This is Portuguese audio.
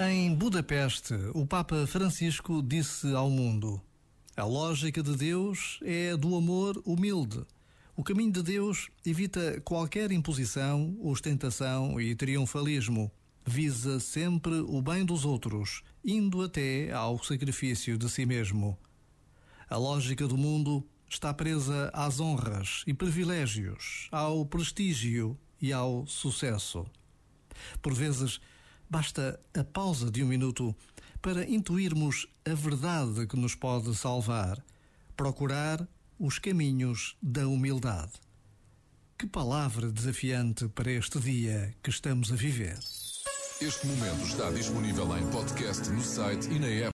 Em Budapeste, o Papa Francisco disse ao mundo: A lógica de Deus é do amor humilde. O caminho de Deus evita qualquer imposição, ostentação e triunfalismo. Visa sempre o bem dos outros, indo até ao sacrifício de si mesmo. A lógica do mundo está presa às honras e privilégios, ao prestígio e ao sucesso. Por vezes, Basta a pausa de um minuto para intuirmos a verdade que nos pode salvar, procurar os caminhos da humildade. Que palavra desafiante para este dia que estamos a viver. Este momento está disponível em podcast no site e na app.